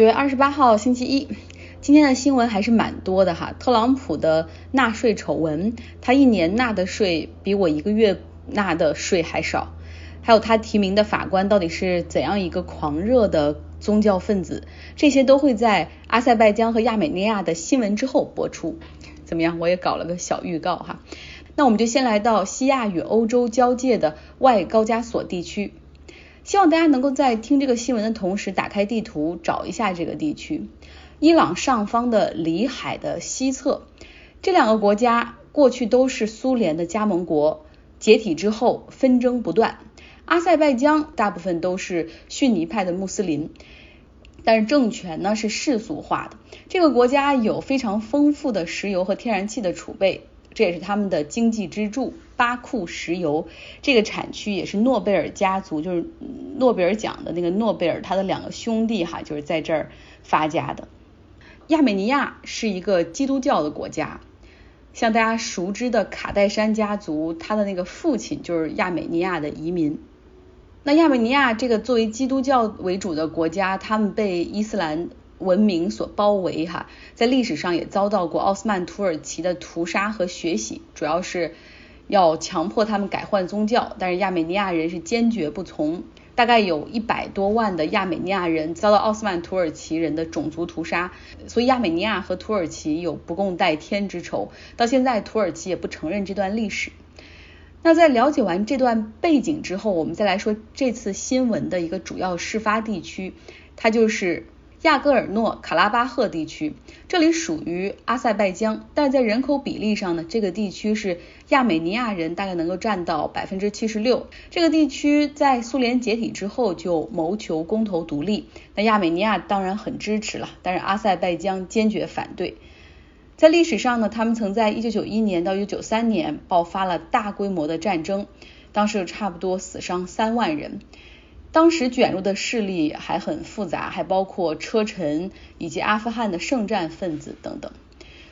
九月二十八号星期一，今天的新闻还是蛮多的哈。特朗普的纳税丑闻，他一年纳的税比我一个月纳的税还少。还有他提名的法官到底是怎样一个狂热的宗教分子，这些都会在阿塞拜疆和亚美尼亚的新闻之后播出。怎么样？我也搞了个小预告哈。那我们就先来到西亚与欧洲交界的外高加索地区。希望大家能够在听这个新闻的同时，打开地图找一下这个地区。伊朗上方的里海的西侧，这两个国家过去都是苏联的加盟国，解体之后纷争不断。阿塞拜疆大部分都是逊尼派的穆斯林，但是政权呢是世俗化的。这个国家有非常丰富的石油和天然气的储备。这也是他们的经济支柱，巴库石油这个产区也是诺贝尔家族，就是诺贝尔奖的那个诺贝尔他的两个兄弟哈，就是在这儿发家的。亚美尼亚是一个基督教的国家，像大家熟知的卡戴珊家族，他的那个父亲就是亚美尼亚的移民。那亚美尼亚这个作为基督教为主的国家，他们被伊斯兰。文明所包围哈，在历史上也遭到过奥斯曼土耳其的屠杀和血洗，主要是要强迫他们改换宗教，但是亚美尼亚人是坚决不从，大概有一百多万的亚美尼亚人遭到奥斯曼土耳其人的种族屠杀，所以亚美尼亚和土耳其有不共戴天之仇，到现在土耳其也不承认这段历史。那在了解完这段背景之后，我们再来说这次新闻的一个主要事发地区，它就是。亚戈尔诺卡拉巴赫地区，这里属于阿塞拜疆，但在人口比例上呢，这个地区是亚美尼亚人大概能够占到百分之七十六。这个地区在苏联解体之后就谋求公投独立，那亚美尼亚当然很支持了，但是阿塞拜疆坚决反对。在历史上呢，他们曾在一九九一年到一九九三年爆发了大规模的战争，当时有差不多死伤三万人。当时卷入的势力还很复杂，还包括车臣以及阿富汗的圣战分子等等。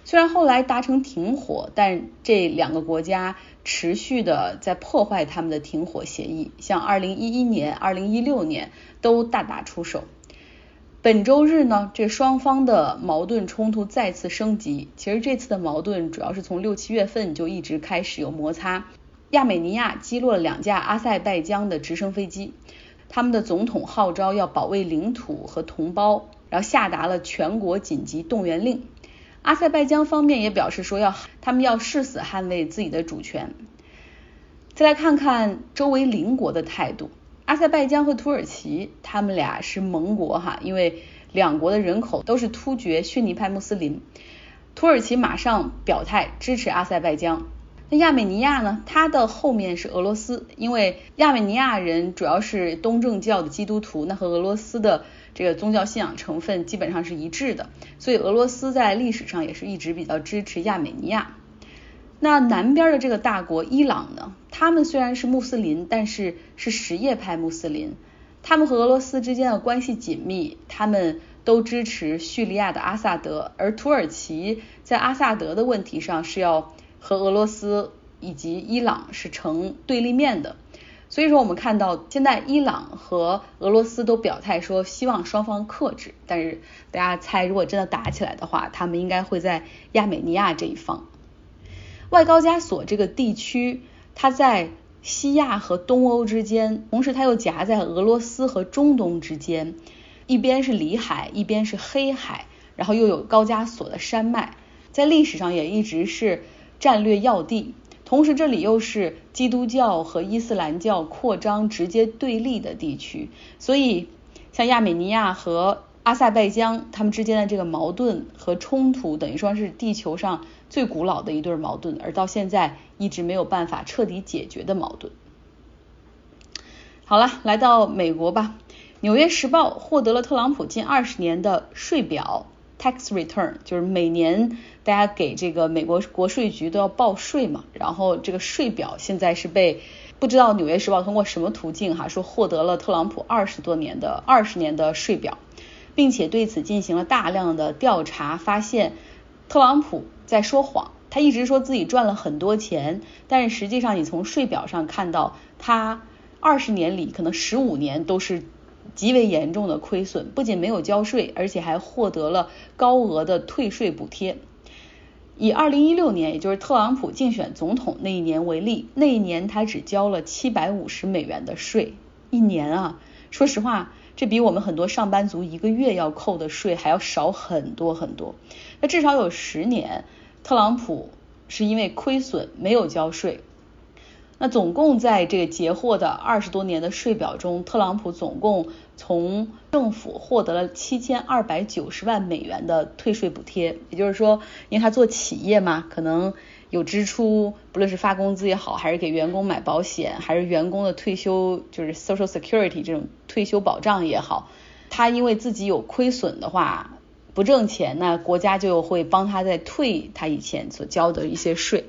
虽然后来达成停火，但这两个国家持续的在破坏他们的停火协议，像二零一一年、二零一六年都大打出手。本周日呢，这双方的矛盾冲突再次升级。其实这次的矛盾主要是从六七月份就一直开始有摩擦。亚美尼亚击落了两架阿塞拜疆的直升飞机。他们的总统号召要保卫领土和同胞，然后下达了全国紧急动员令。阿塞拜疆方面也表示说要他们要誓死捍卫自己的主权。再来看看周围邻国的态度，阿塞拜疆和土耳其他们俩是盟国哈，因为两国的人口都是突厥逊尼派穆斯林。土耳其马上表态支持阿塞拜疆。那亚美尼亚呢？它的后面是俄罗斯，因为亚美尼亚人主要是东正教的基督徒，那和俄罗斯的这个宗教信仰成分基本上是一致的，所以俄罗斯在历史上也是一直比较支持亚美尼亚。那南边的这个大国伊朗呢？他们虽然是穆斯林，但是是什叶派穆斯林，他们和俄罗斯之间的关系紧密，他们都支持叙利亚的阿萨德，而土耳其在阿萨德的问题上是要。和俄罗斯以及伊朗是成对立面的，所以说我们看到现在伊朗和俄罗斯都表态说希望双方克制，但是大家猜如果真的打起来的话，他们应该会在亚美尼亚这一方。外高加索这个地区，它在西亚和东欧之间，同时它又夹在俄罗斯和中东之间，一边是里海，一边是黑海，然后又有高加索的山脉，在历史上也一直是。战略要地，同时这里又是基督教和伊斯兰教扩张直接对立的地区，所以像亚美尼亚和阿塞拜疆他们之间的这个矛盾和冲突，等于说是地球上最古老的一对矛盾，而到现在一直没有办法彻底解决的矛盾。好了，来到美国吧，《纽约时报》获得了特朗普近二十年的税表。Tax return 就是每年大家给这个美国国税局都要报税嘛，然后这个税表现在是被不知道纽约时报通过什么途径哈说获得了特朗普二十多年的二十年的税表，并且对此进行了大量的调查，发现特朗普在说谎，他一直说自己赚了很多钱，但是实际上你从税表上看到他二十年里可能十五年都是极为严重的亏损，不仅没有交税，而且还获得了高额的退税补贴。以二零一六年，也就是特朗普竞选总统那一年为例，那一年他只交了七百五十美元的税，一年啊，说实话，这比我们很多上班族一个月要扣的税还要少很多很多。那至少有十年，特朗普是因为亏损没有交税。那总共在这个截获的二十多年的税表中，特朗普总共从政府获得了七千二百九十万美元的退税补贴。也就是说，因为他做企业嘛，可能有支出，不论是发工资也好，还是给员工买保险，还是员工的退休，就是 Social Security 这种退休保障也好，他因为自己有亏损的话，不挣钱，那国家就会帮他再退他以前所交的一些税。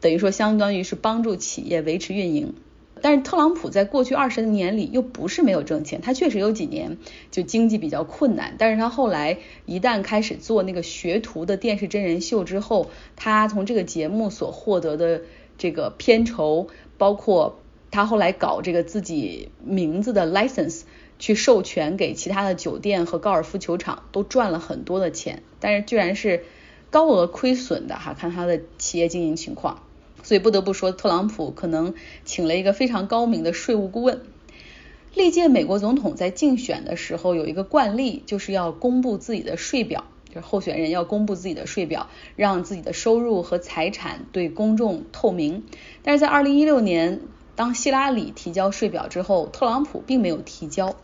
等于说，相当于是帮助企业维持运营。但是特朗普在过去二十年里又不是没有挣钱，他确实有几年就经济比较困难。但是他后来一旦开始做那个学徒的电视真人秀之后，他从这个节目所获得的这个片酬，包括他后来搞这个自己名字的 license 去授权给其他的酒店和高尔夫球场，都赚了很多的钱。但是居然是高额亏损的哈，看他的企业经营情况。所以不得不说，特朗普可能请了一个非常高明的税务顾问。历届美国总统在竞选的时候有一个惯例，就是要公布自己的税表，就是候选人要公布自己的税表，让自己的收入和财产对公众透明。但是在二零一六年，当希拉里提交税表之后，特朗普并没有提交。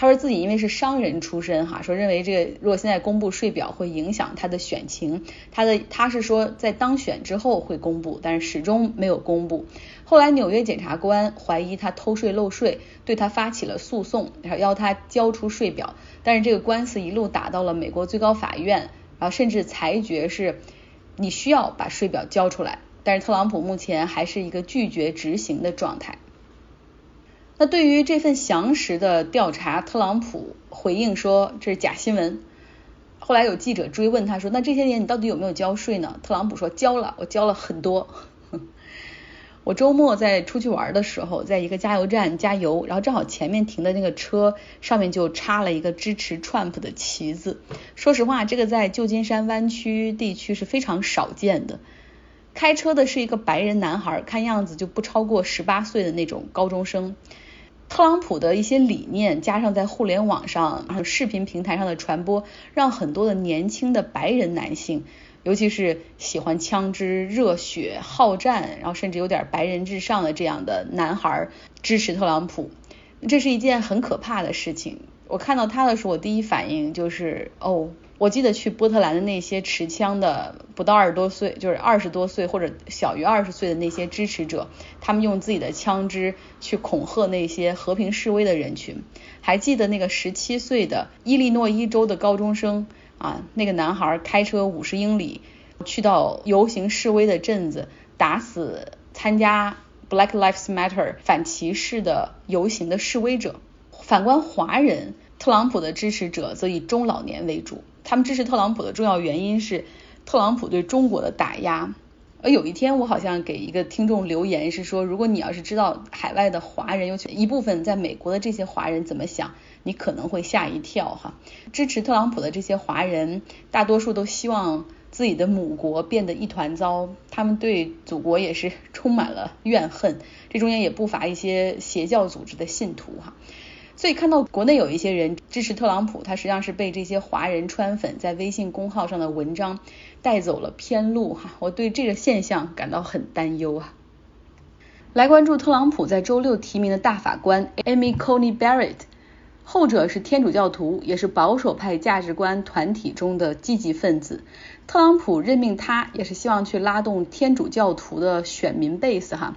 他说自己因为是商人出身，哈，说认为这个如果现在公布税表会影响他的选情，他的他是说在当选之后会公布，但是始终没有公布。后来纽约检察官怀疑他偷税漏税，对他发起了诉讼，然后要他交出税表。但是这个官司一路打到了美国最高法院，然后甚至裁决是你需要把税表交出来。但是特朗普目前还是一个拒绝执行的状态。那对于这份详实的调查，特朗普回应说这是假新闻。后来有记者追问他说，那这些年你到底有没有交税呢？特朗普说交了，我交了很多。我周末在出去玩的时候，在一个加油站加油，然后正好前面停的那个车上面就插了一个支持 Trump 的旗子。说实话，这个在旧金山湾区地区是非常少见的。开车的是一个白人男孩，看样子就不超过十八岁的那种高中生。特朗普的一些理念，加上在互联网上、还有视频平台上的传播，让很多的年轻的白人男性，尤其是喜欢枪支、热血、好战，然后甚至有点白人至上的这样的男孩支持特朗普。这是一件很可怕的事情。我看到他的时候，我第一反应就是哦。我记得去波特兰的那些持枪的不到二十多岁，就是二十多岁或者小于二十岁的那些支持者，他们用自己的枪支去恐吓那些和平示威的人群。还记得那个十七岁的伊利诺伊州的高中生啊，那个男孩开车五十英里去到游行示威的镇子，打死参加 Black Lives Matter 反歧视的游行的示威者。反观华人，特朗普的支持者则以中老年为主。他们支持特朗普的重要原因是特朗普对中国的打压。而有一天，我好像给一个听众留言是说，如果你要是知道海外的华人，尤其一部分在美国的这些华人怎么想，你可能会吓一跳哈。支持特朗普的这些华人，大多数都希望自己的母国变得一团糟，他们对祖国也是充满了怨恨。这中间也不乏一些邪教组织的信徒哈。所以看到国内有一些人支持特朗普，他实际上是被这些华人川粉在微信公号上的文章带走了偏路哈，我对这个现象感到很担忧啊。来关注特朗普在周六提名的大法官 Amy Coney Barrett，后者是天主教徒，也是保守派价值观团体中的积极分子。特朗普任命他，也是希望去拉动天主教徒的选民 base 哈。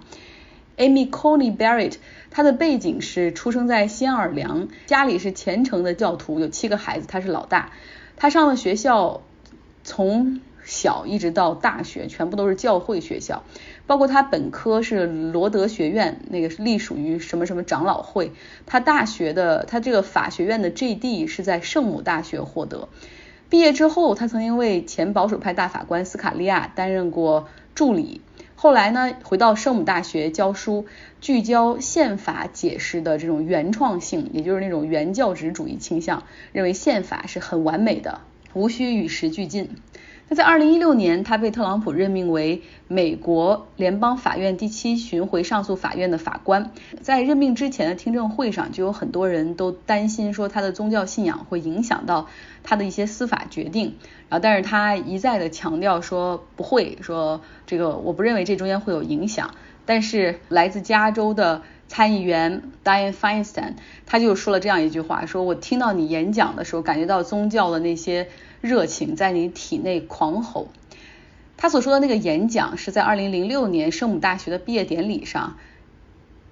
Amy Coney Barrett，她的背景是出生在新奥尔良，家里是虔诚的教徒，有七个孩子，她是老大。她上的学校从小一直到大学，全部都是教会学校，包括她本科是罗德学院，那个隶属于什么什么长老会。她大学的，她这个法学院的 JD 是在圣母大学获得。毕业之后，她曾经为前保守派大法官斯卡利亚担任过助理。后来呢，回到圣母大学教书，聚焦宪法解释的这种原创性，也就是那种原教旨主义倾向，认为宪法是很完美的，无需与时俱进。在二零一六年，他被特朗普任命为美国联邦法院第七巡回上诉法院的法官。在任命之前的听证会上，就有很多人都担心说他的宗教信仰会影响到他的一些司法决定。然后，但是他一再的强调说不会，说这个我不认为这中间会有影响。但是来自加州的参议员 Dianne Feinstein，他就说了这样一句话：说我听到你演讲的时候，感觉到宗教的那些。热情在你体内狂吼。他所说的那个演讲是在二零零六年圣母大学的毕业典礼上，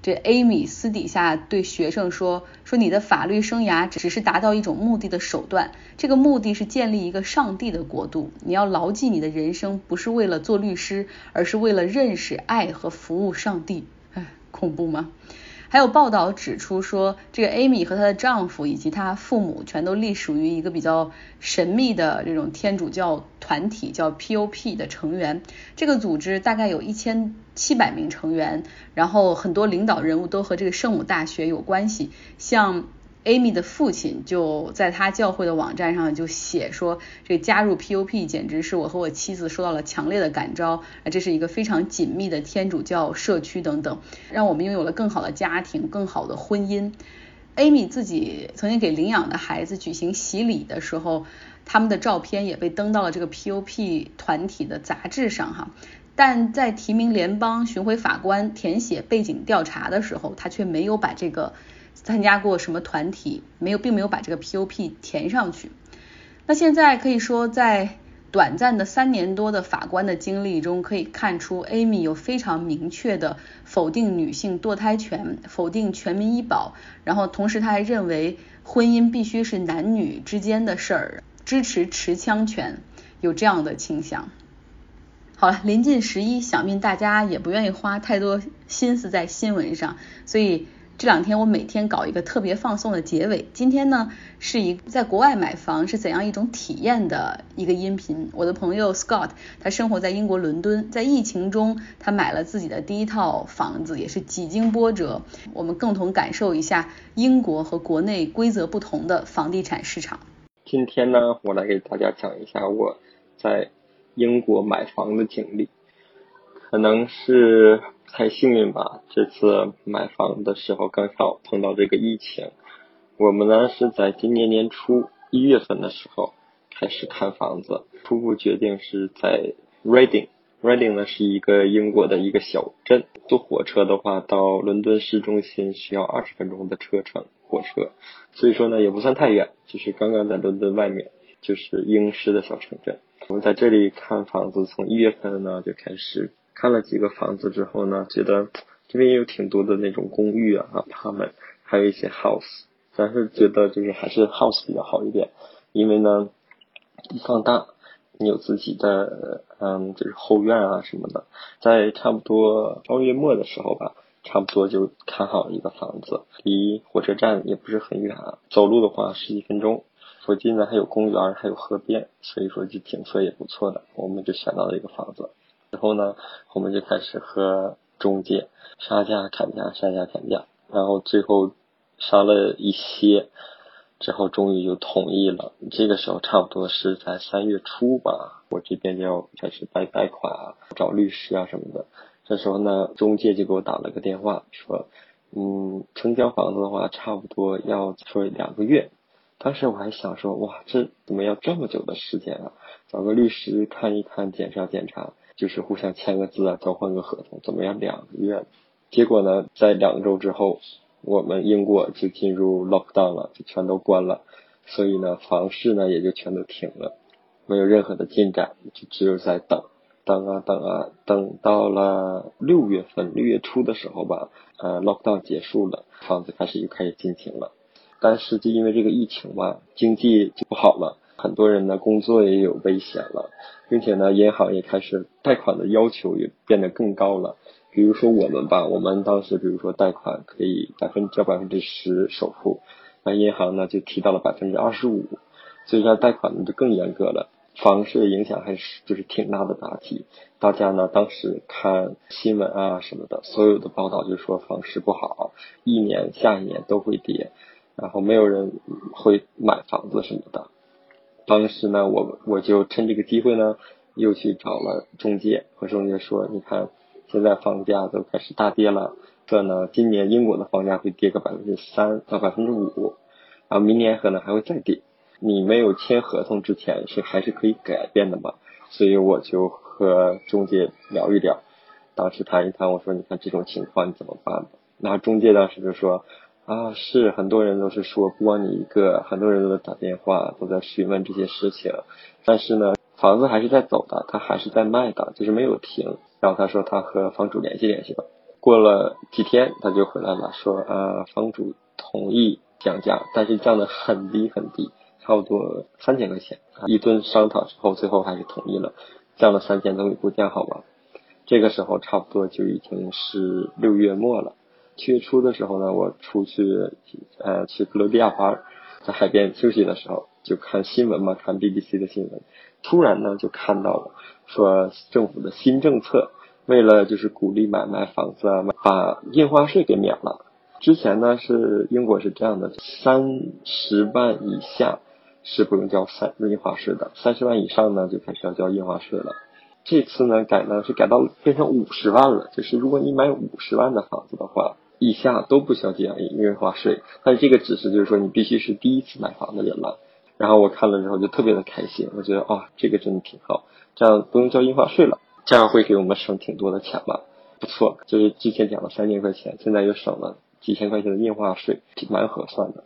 这 Amy 私底下对学生说：“说你的法律生涯只是达到一种目的的手段，这个目的是建立一个上帝的国度。你要牢记，你的人生不是为了做律师，而是为了认识、爱和服务上帝。”哎，恐怖吗？还有报道指出说，这个 Amy 和她的丈夫以及她父母全都隶属于一个比较神秘的这种天主教团体，叫 POP 的成员。这个组织大概有一千七百名成员，然后很多领导人物都和这个圣母大学有关系，像。Amy 的父亲就在他教会的网站上就写说，这加入 POP 简直是我和我妻子受到了强烈的感召啊，这是一个非常紧密的天主教社区等等，让我们拥有了更好的家庭、更好的婚姻。Amy 自己曾经给领养的孩子举行洗礼的时候，他们的照片也被登到了这个 POP 团体的杂志上哈，但在提名联邦巡回法官填写背景调查的时候，他却没有把这个。参加过什么团体？没有，并没有把这个 POP 填上去。那现在可以说，在短暂的三年多的法官的经历中，可以看出 Amy 有非常明确的否定女性堕胎权，否定全民医保，然后同时他还认为婚姻必须是男女之间的事儿，支持持枪权，有这样的倾向。好了，临近十一，想必大家也不愿意花太多心思在新闻上，所以。这两天我每天搞一个特别放松的结尾。今天呢，是一在国外买房是怎样一种体验的一个音频。我的朋友 Scott，他生活在英国伦敦，在疫情中他买了自己的第一套房子，也是几经波折。我们共同感受一下英国和国内规则不同的房地产市场。今天呢，我来给大家讲一下我在英国买房的经历，可能是。太幸运吧！这次买房的时候刚好碰到这个疫情。我们呢是在今年年初一月份的时候开始看房子，初步决定是在 Reading。Reading 呢是一个英国的一个小镇，坐火车的话到伦敦市中心需要二十分钟的车程，火车。所以说呢也不算太远，就是刚刚在伦敦外面，就是英式的小城镇。我们在这里看房子，从一月份呢就开始。看了几个房子之后呢，觉得这边也有挺多的那种公寓啊，他们还有一些 house，但是觉得就是还是 house 比较好一点，因为呢地方大，你有自己的嗯就是后院啊什么的，在差不多二月末的时候吧，差不多就看好一个房子，离火车站也不是很远，走路的话十几分钟，附近呢还有公园，还有河边，所以说就景色也不错的，我们就选到了一个房子。之后呢，我们就开始和中介杀价砍价，杀价砍价，然后最后杀了一些，之后终于就同意了。这个时候差不多是在三月初吧，我这边就要开始贷贷款啊，找律师啊什么的。这时候呢，中介就给我打了个电话，说，嗯，成交房子的话，差不多要说两个月。当时我还想说，哇，这怎么要这么久的时间啊？找个律师看一看，检查检查。就是互相签个字啊，交换个合同，怎么样？两个月，结果呢，在两周之后，我们英国就进入 lockdown 了，就全都关了，所以呢，房市呢也就全都停了，没有任何的进展，就只有在等，等啊等啊，等到了六月份，六月初的时候吧，呃，lockdown 结束了，房子开始又开始进行了，但是就因为这个疫情吧，经济就不好了。很多人呢工作也有危险了，并且呢银行也开始贷款的要求也变得更高了。比如说我们吧，我们当时比如说贷款可以百分交百分之十首付，那银行呢就提到了百分之二十五，所以说贷款呢就更严格了。房市的影响还是就是挺大的打击。大家呢当时看新闻啊什么的，所有的报道就说房市不好，一年下一年都会跌，然后没有人会买房子什么的。当时呢，我我就趁这个机会呢，又去找了中介，和中介说，你看现在房价都开始大跌了，这呢今年英国的房价会跌个百分之三到百分之五，然后明年可能还会再跌。你没有签合同之前是还是可以改变的嘛？所以我就和中介聊一聊，当时谈一谈，我说你看这种情况你怎么办？然后中介当时就说啊，是很多人都是说不光你一个，很多人都在打电话都在询问这些事情，但是呢，房子还是在走的，他还是在卖的，就是没有停。然后他说他和房主联系联系吧，过了几天他就回来了，说呃房主同意降价，但是降的很低很低。差不多三千块钱，一顿商讨之后，最后还是同意了，降了三千，总不降好吧？这个时候差不多就已经是六月末了。七月初的时候呢，我出去呃去格罗地亚玩，在海边休息的时候，就看新闻嘛，看 BBC 的新闻，突然呢就看到了说政府的新政策，为了就是鼓励买卖房子啊，把印花税给免了。之前呢是英国是这样的，三十万以下。是不用交三印花税的，三十万以上呢就开始要交印花税了。这次呢改呢是改到变成五十万了，就是如果你买五十万的房子的话，以下都不需要交印花税。但这个指示就是说你必须是第一次买房的人了。然后我看了之后就特别的开心，我觉得哦这个真的挺好，这样不用交印花税了，这样会给我们省挺多的钱吧？不错，就是之前讲了三千块钱，现在又省了几千块钱的印花税，挺蛮合算的。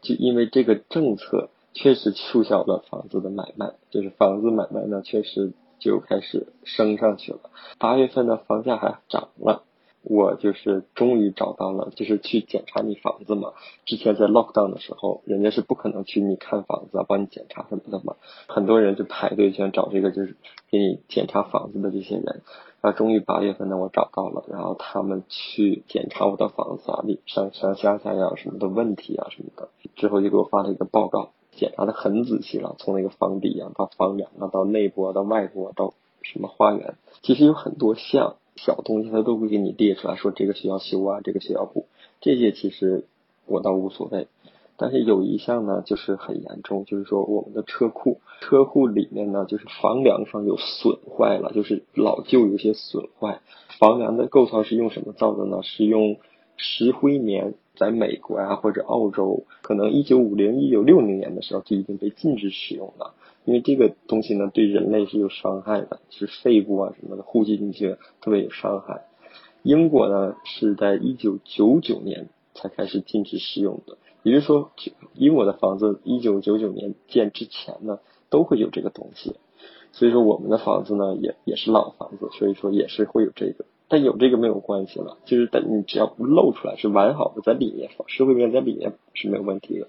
就因为这个政策。确实促销了房子的买卖，就是房子买卖呢，确实就开始升上去了。八月份的房价还涨了，我就是终于找到了，就是去检查你房子嘛。之前在 lockdown 的时候，人家是不可能去你看房子啊，帮你检查什么的嘛。很多人就排队想找这个，就是给你检查房子的这些人。然后终于八月份呢，我找到了，然后他们去检查我的房子啊，里上上下下呀什么的问题啊什么的，之后就给我发了一个报告。检查的很仔细了，从那个房底啊，到房梁啊，到内部啊，到外部啊，到什么花园，其实有很多项小东西，他都会给你列出来，说这个需要修啊，这个需要补，这些其实我倒无所谓。但是有一项呢，就是很严重，就是说我们的车库，车库里面呢，就是房梁上有损坏了，就是老旧有些损坏。房梁的构造是用什么造的呢？是用石灰棉。在美国啊或者澳洲，可能一九五零一九六零年的时候就已经被禁止使用了，因为这个东西呢对人类是有伤害的，是肺部啊什么的呼吸进去特别有伤害。英国呢是在一九九九年才开始禁止使用的，也就是说，英国的房子一九九九年建之前呢都会有这个东西，所以说我们的房子呢也也是老房子，所以说也是会有这个。但有这个没有关系了，就是等你只要不露出来是完好的，在里面石灰面在里面是没有问题的。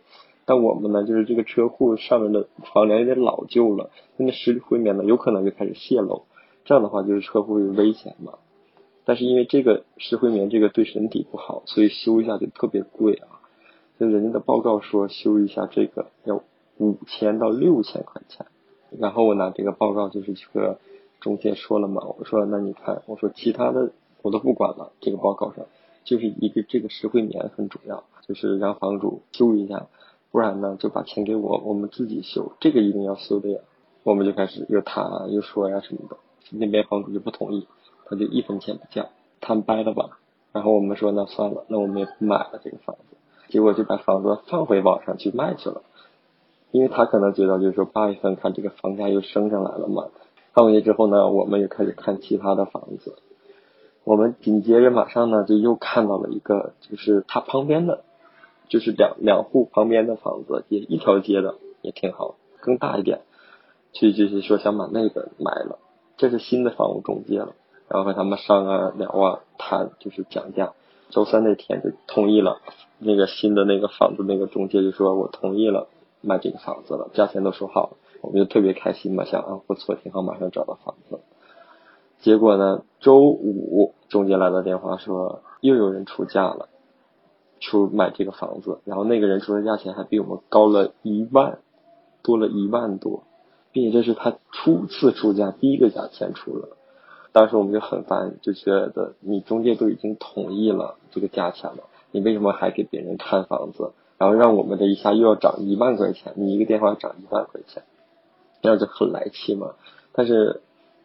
但我们呢，就是这个车库上面的房梁有点老旧了，那个石灰棉呢有可能就开始泄漏，这样的话就是车库有危险嘛。但是因为这个石灰棉这个对身体不好，所以修一下就特别贵啊。就人家的报告说修一下这个要五千到六千块钱，然后我拿这个报告就是去和。中介说了嘛，我说那你看，我说其他的我都不管了，这个报告上就是一个这个石灰棉很重要，就是让房主修一下，不然呢就把钱给我，我们自己修，这个一定要修的呀。我们就开始又谈又说呀什么的，那边房主就不同意，他就一分钱不降，谈掰了吧。然后我们说那算了，那我们也不买了这个房子，结果就把房子放回网上去卖去了，因为他可能觉得就是说八月份看这个房价又升上来了嘛。放回去之后呢，我们又开始看其他的房子。我们紧接着马上呢，就又看到了一个，就是它旁边的，就是两两户旁边的房子，也一条街的，也挺好，更大一点。去就是说想把那个买了，这是新的房屋中介了，然后和他们商啊聊啊谈，就是讲价。周三那天就同意了，那个新的那个房子那个中介就说我同意了卖这个房子了，价钱都说好了。我们就特别开心嘛，想啊不错，挺好，马上找到房子。结果呢，周五中介来的电话说又有人出价了，出买这个房子，然后那个人出的价钱还比我们高了一万，多了一万多。并且这是他初次出价，第一个价钱出了。当时我们就很烦，就觉得你中介都已经同意了这个价钱了，你为什么还给别人看房子，然后让我们的一下又要涨一万块钱？你一个电话涨一万块钱，这样就很来气嘛。但是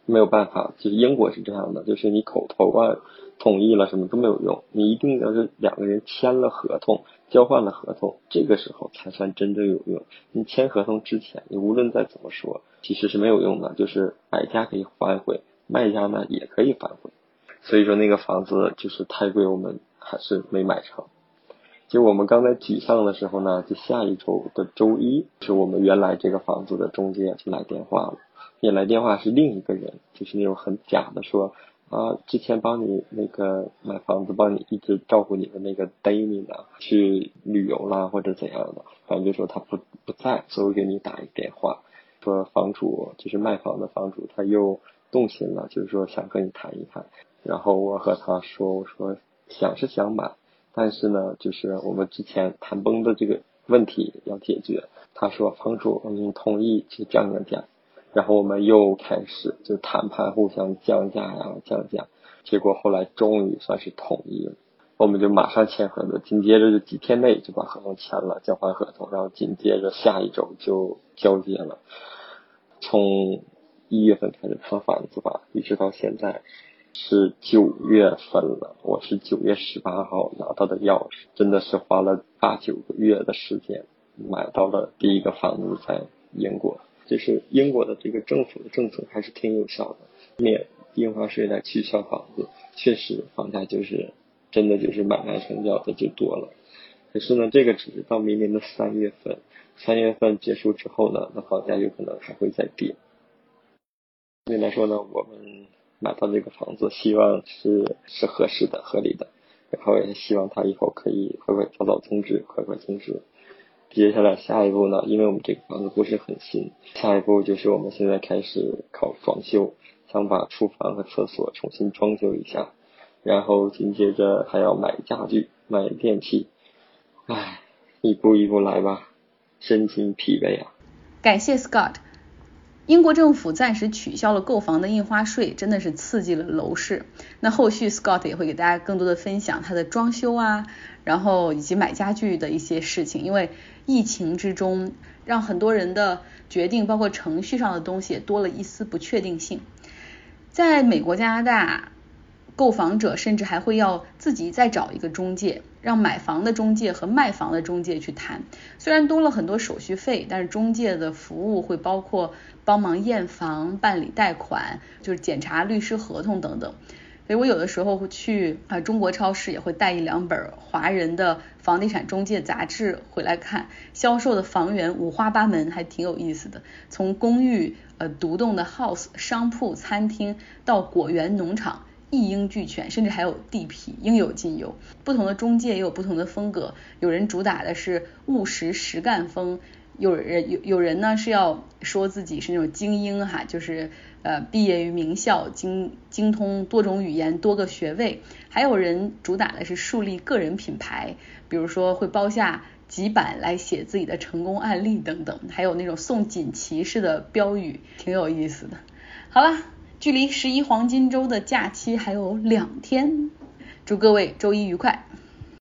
没有办法，就是英国是这样的，就是你口头啊同意了什么都没有用，你一定要是两个人签了合同，交换了合同，这个时候才算真正有用。你签合同之前，你无论再怎么说，其实是没有用的，就是买家可以反悔。卖家呢也可以反悔，所以说那个房子就是太贵，我们还是没买成。就我们刚才沮丧的时候呢，就下一周的周一，是我们原来这个房子的中介就来电话了，也来电话是另一个人，就是那种很假的说啊，之前帮你那个买房子，帮你一直照顾你的那个 Dami 呢，去旅游啦或者怎样的，反正就说他不不在，所以我给你打一电话，说房主就是卖房的房主他又。动心了，就是说想和你谈一谈，然后我和他说，我说想是想买，但是呢，就是我们之前谈崩的这个问题要解决。他说房主，你同意去降降价，然后我们又开始就谈判，互相降价呀降价，结果后来终于算是同意了，我们就马上签合同，紧接着就几天内就把合同签了，交换合同，然后紧接着下一周就交接了，从。一月份开始看房子吧，一直到现在是九月份了。我是九月十八号拿到的钥匙，真的是花了八九个月的时间买到了第一个房子，在英国。就是英国的这个政府的政策还是挺有效的，免印花税来取消房子，确实房价就是真的就是买卖成交的就多了。可是呢，这个只是到明年的三月份，三月份结束之后呢，那房价有可能还会再跌。所以来说呢，我们买到这个房子，希望是是合适的、合理的，然后也希望它以后可以快快早早增值，快快增值。接下来下一步呢，因为我们这个房子不是很新，下一步就是我们现在开始搞装修，想把厨房和厕所重新装修一下，然后紧接着还要买家具、买电器，唉，一步一步来吧，身心疲惫啊。感谢 Scott。英国政府暂时取消了购房的印花税，真的是刺激了楼市。那后续 Scott 也会给大家更多的分享他的装修啊，然后以及买家具的一些事情。因为疫情之中，让很多人的决定，包括程序上的东西，多了一丝不确定性。在美国、加拿大。购房者甚至还会要自己再找一个中介，让买房的中介和卖房的中介去谈。虽然多了很多手续费，但是中介的服务会包括帮忙验房、办理贷款，就是检查律师合同等等。所以我有的时候会去啊中国超市，也会带一两本华人的房地产中介杂志回来看，销售的房源五花八门，还挺有意思的。从公寓、呃独栋的 house、商铺、餐厅到果园、农场。一应俱全，甚至还有地皮，应有尽有。不同的中介也有不同的风格，有人主打的是务实实干风，有人有有人呢是要说自己是那种精英哈，就是呃毕业于名校，精精通多种语言，多个学位。还有人主打的是树立个人品牌，比如说会包下几版来写自己的成功案例等等，还有那种送锦旗式的标语，挺有意思的。好了。距离十一黄金周的假期还有两天，祝各位周一愉快。